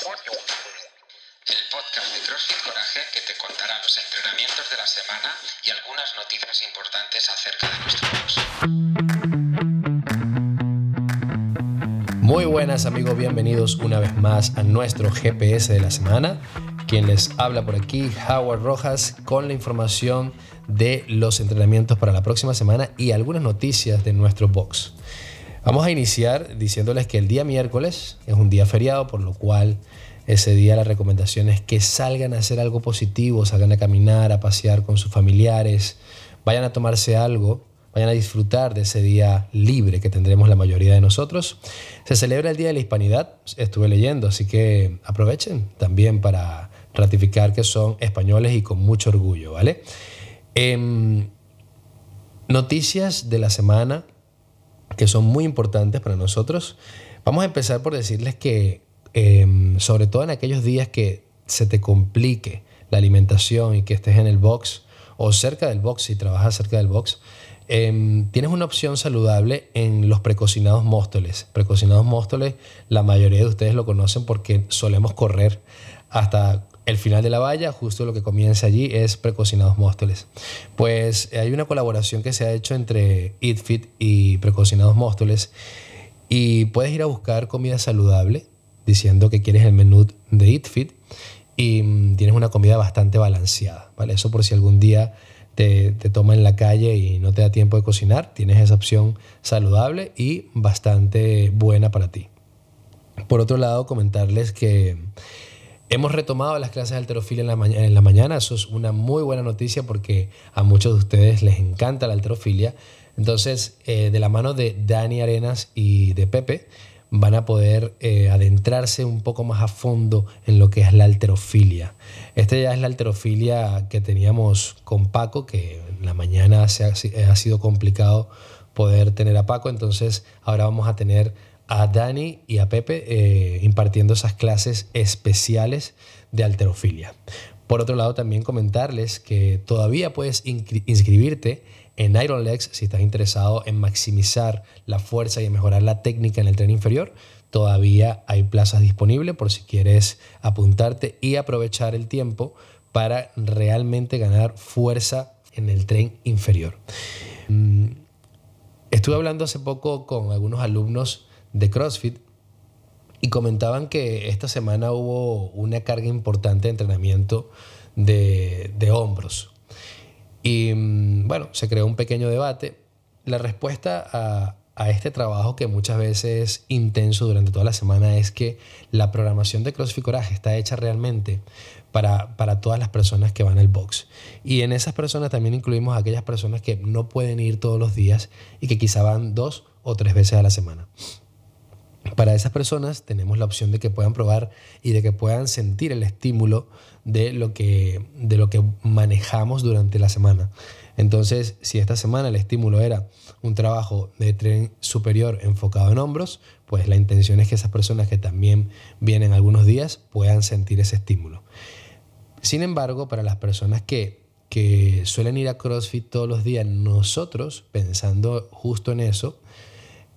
El podcast de CrossFit Coraje que te contará los entrenamientos de la semana y algunas noticias importantes acerca de nuestro box. Muy buenas amigos, bienvenidos una vez más a nuestro GPS de la semana. Quien les habla por aquí, Howard Rojas, con la información de los entrenamientos para la próxima semana y algunas noticias de nuestro box. Vamos a iniciar diciéndoles que el día miércoles es un día feriado, por lo cual ese día la recomendación es que salgan a hacer algo positivo, salgan a caminar, a pasear con sus familiares, vayan a tomarse algo, vayan a disfrutar de ese día libre que tendremos la mayoría de nosotros. Se celebra el Día de la Hispanidad, estuve leyendo, así que aprovechen también para ratificar que son españoles y con mucho orgullo, ¿vale? Em, noticias de la semana que son muy importantes para nosotros. Vamos a empezar por decirles que, em, sobre todo en aquellos días que se te complique la alimentación y que estés en el box o cerca del box, si trabajas cerca del box, em, tienes una opción saludable en los precocinados móstoles. Precocinados móstoles, la mayoría de ustedes lo conocen porque solemos correr hasta el final de la valla, justo lo que comienza allí es precocinados móstoles. Pues eh, hay una colaboración que se ha hecho entre EatFit y precocinados móstoles y puedes ir a buscar comida saludable diciendo que quieres el menú de EatFit y mm, tienes una comida bastante balanceada, ¿vale? Eso por si algún día te, te toma en la calle y no te da tiempo de cocinar, tienes esa opción saludable y bastante buena para ti. Por otro lado, comentarles que Hemos retomado las clases de alterofilia en la, mañana. Eso es una muy buena noticia porque a muchos de ustedes les encanta la alterofilia. Entonces, eh, de la mano de Dani Arenas y de Pepe, van a poder eh, adentrarse un poco más a fondo en lo que es la alterofilia. Esta ya es la alterofilia que teníamos con Paco, que en la mañana se ha, ha sido complicado poder tener a Paco. Entonces, ahora vamos a tener a Dani y a Pepe eh, impartiendo esas clases especiales de alterofilia. Por otro lado, también comentarles que todavía puedes inscribirte en Iron Legs si estás interesado en maximizar la fuerza y en mejorar la técnica en el tren inferior. Todavía hay plazas disponibles por si quieres apuntarte y aprovechar el tiempo para realmente ganar fuerza en el tren inferior. Mm, estuve hablando hace poco con algunos alumnos de CrossFit y comentaban que esta semana hubo una carga importante de entrenamiento de, hombros. Y mm, bueno, se creó un pequeño debate. La respuesta a, este trabajo que muchas veces es intenso durante toda la semana es que la programación de CrossFit Coraje está hecha realmente para, para, todas las personas que van al box. Y en esas personas también incluimos a aquellas personas que no pueden ir todos los días y que quizá van dos o tres veces a la semana. Para esas personas tenemos la opción de que puedan probar y de que puedan sentir el estímulo de lo que, de lo que manejamos durante la semana. Entonces, si esta semana el estímulo era un trabajo de tren superior enfocado en hombros, pues la intención es que esas personas que también vienen algunos días puedan sentir ese estímulo. Sin embargo, para las personas que, que suelen ir a CrossFit todos los días, nosotros, pensando justo en eso,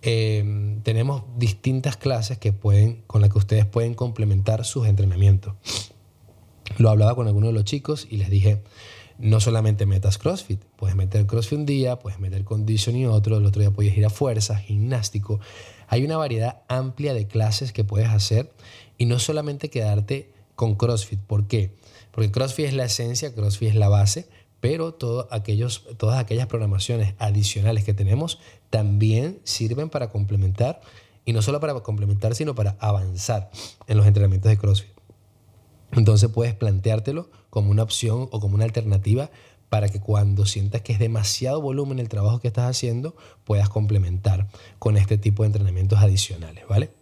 Em, tenemos distintas clases que pueden, con las que ustedes pueden complementar sus entrenamientos. Lo hablaba con algunos de los chicos y les dije, no solamente metas CrossFit, puedes meter CrossFit un día, puedes meter Conditioning otro, el otro día puedes ir a fuerza, gimnástico. Hay una variedad amplia de clases que puedes hacer y no solamente quedarte con CrossFit. ¿Por qué? Porque CrossFit es la esencia, CrossFit es la base, pero aquellos, todas aquellas programaciones adicionales que tenemos también sirven para complementar, y no solo para complementar, sino para avanzar en los entrenamientos de CrossFit. Entonces puedes planteártelo como una opción o como una alternativa para que cuando sientas que es demasiado volumen el trabajo que estás haciendo, puedas complementar con este tipo de entrenamientos adicionales, ¿vale?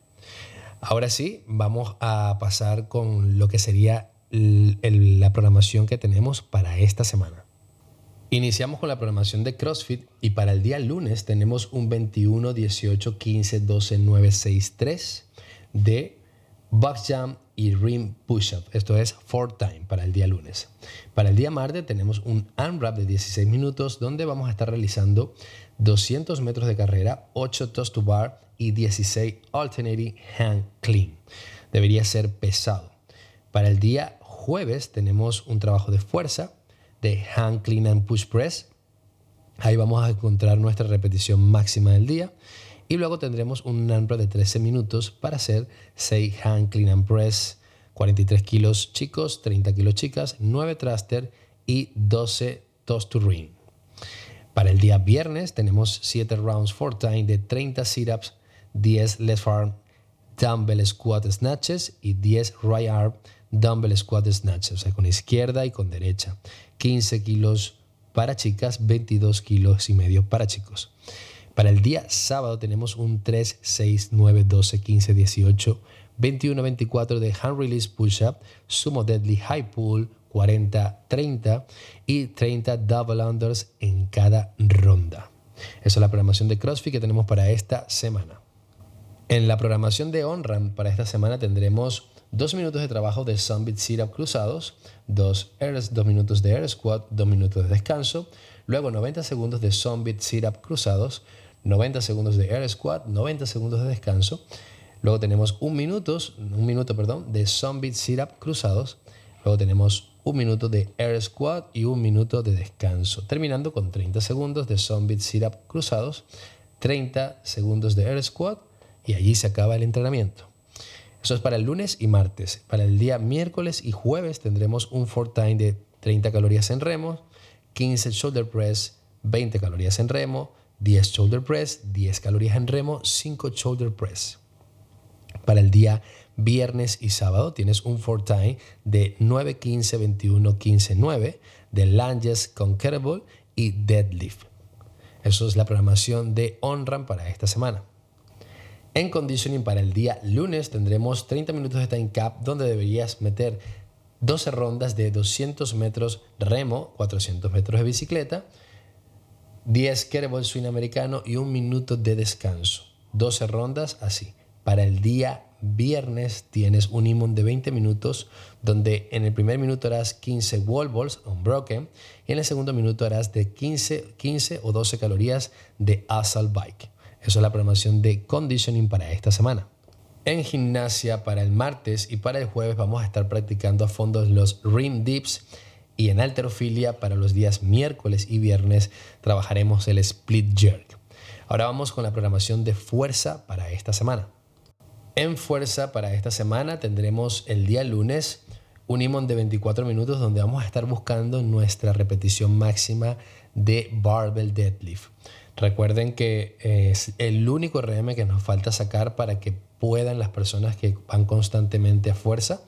Ahora sí, vamos a pasar con lo que sería la programación que tenemos para esta semana. Iniciamos con la programación de CrossFit y para el día lunes tenemos un 21, 18, 15, 12, 9, 6, 3 de Box Jump y Rim Push-Up. Esto es 4 time para el día lunes. Para el día martes tenemos un unwrap de 16 minutos donde vamos a estar realizando 200 metros de carrera, 8 toes to bar y 16 alternating hand clean. debería ser pesado. Para el día jueves tenemos un trabajo de fuerza de hand clean and push press. Ahí vamos a encontrar nuestra repetición máxima del día. Y luego tendremos un AMRAP de 13 minutos para hacer 6 hand clean and press, 43 kilos chicos, 30 kilos chicas, 9 thruster y 12 toss to ring. Para el día viernes tenemos 7 rounds for time de 30 sit-ups, 10 left arm dumbbell squat snatches y 10 right arm dumbbell squat snatches, o sea, con izquierda y con derecha. 15 kilos para chicas, 22 kilos y medio para chicos. Para el día sábado tenemos un 3, 6, 9, 12, 15, 18, 21, 24 de hand release push-up, sumo deadly high pull, 40, 30 y 30 double unders en cada ronda. Esa es la programación de CrossFit que tenemos para esta semana. En la programación de OnRAM para esta semana tendremos dos minutos de trabajo de Summit Sit-Up cruzados, dos, dos minutos de Air Squat, dos minutos de descanso, luego 90 segundos de Summit Sit-Up cruzados, 90 segundos de Air Squat, 90 segundos de descanso, luego tenemos un minuto, un minuto perdón, de Summit Sit-Up cruzados, luego tenemos un minuto de Air Squat y un minuto de descanso, terminando con 30 segundos de Summit Sit-Up cruzados, 30 segundos de Air Squat, y allí se acaba el entrenamiento. Eso es para el lunes y martes. Para el día miércoles y jueves tendremos un for time de 30 calorías en remo, 15 shoulder press, 20 calorías en remo, 10 shoulder press, 10 calorías en remo, 5 shoulder press. Para el día viernes y sábado tienes un for time de 9, 15, 21, 15, 9 de lunges con kettlebell y deadlift. Eso es la programación de OnRAM para esta semana. En conditioning para el día lunes tendremos 30 minutos de time cap donde deberías meter 12 rondas de 200 metros remo, 400 metros de bicicleta, 10 kettlebell swing americano y un minuto de descanso. 12 rondas así. Para el día viernes tienes un imón de 20 minutos donde en el primer minuto harás 15 wall balls unbroken y en el segundo minuto harás de 15, 15 o 12 calorías de assault bike. Eso es la programación de conditioning para esta semana. En gimnasia para el martes y para el jueves vamos a estar practicando a fondo los rim dips y en alterofilia para los días miércoles y viernes trabajaremos el split jerk. Ahora vamos con la programación de fuerza para esta semana. En fuerza para esta semana tendremos el día lunes un imón de 24 minutos donde vamos a estar buscando nuestra repetición máxima de barbell deadlift. Recuerden que es el único RM que nos falta sacar para que puedan las personas que van constantemente a fuerza,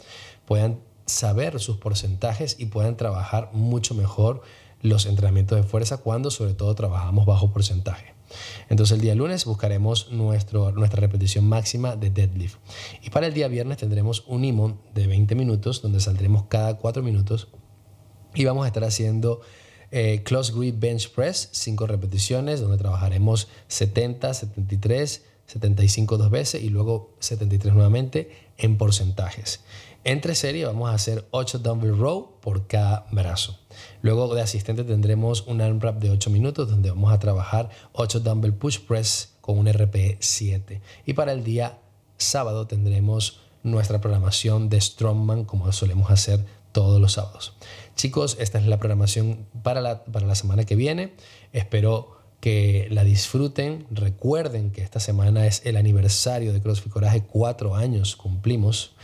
puedan saber sus porcentajes y puedan trabajar mucho mejor los entrenamientos de fuerza cuando sobre todo trabajamos bajo porcentaje. Entonces el día lunes buscaremos nuestro, nuestra repetición máxima de deadlift. Y para el día viernes tendremos un imón de 20 minutos donde saldremos cada 4 minutos y vamos a estar haciendo eh, close grip bench press, 5 repeticiones, donde trabajaremos 70, 73, 75 dos veces y luego 73 nuevamente en porcentajes. Entre serie vamos a hacer 8 dumbbell row por cada brazo. Luego de asistente tendremos un AMRAP de 8 minutos donde vamos a trabajar 8 dumbbell push press con un RPE 7. Y para el día sábado tendremos nuestra programación de Strongman como solemos hacer todos los sábados. Chicos, esta es la programación para la, para la semana que viene. Espero que la disfruten. Recuerden que esta semana es el aniversario de CrossFit Coraje. Cuatro años cumplimos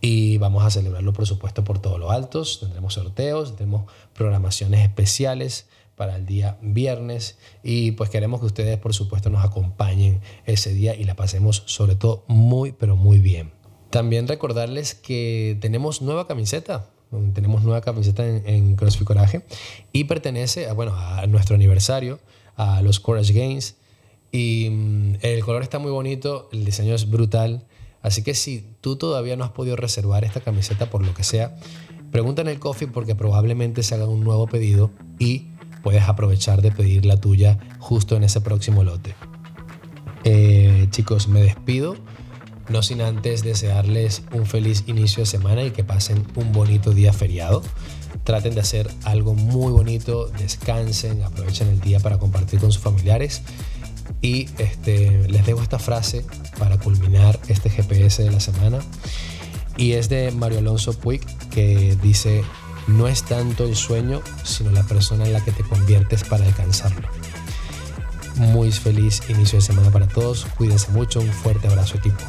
y vamos a celebrarlo, por supuesto, por todos los altos. Tendremos sorteos, tendremos programaciones especiales para el día viernes y pues queremos que ustedes, por supuesto, nos acompañen ese día y la pasemos sobre todo muy, pero muy bien. También recordarles que tenemos nueva camiseta tenemos nueva camiseta en, CrossFit Coraje y pertenece a, bueno, a nuestro aniversario, a los Courage Games. Y mm, el color está muy bonito, el diseño es brutal. Así que si tú todavía no has podido reservar esta camiseta por lo que sea, pregunta en el coffee porque probablemente se haga un nuevo pedido y puedes aprovechar de pedir la tuya justo en ese próximo lote. Eh, chicos, me despido. No sin antes desearles un feliz inicio de semana y que pasen un bonito día feriado. Traten de hacer algo muy bonito, descansen, aprovechen el día para compartir con sus familiares. Y este, les dejo esta frase para culminar este GPS de la semana. Y es de Mario Alonso Puig que dice, no es tanto el sueño, sino la persona en la que te conviertes para alcanzarlo. Muy feliz inicio de semana para todos. Cuídense mucho. Un fuerte abrazo equipo.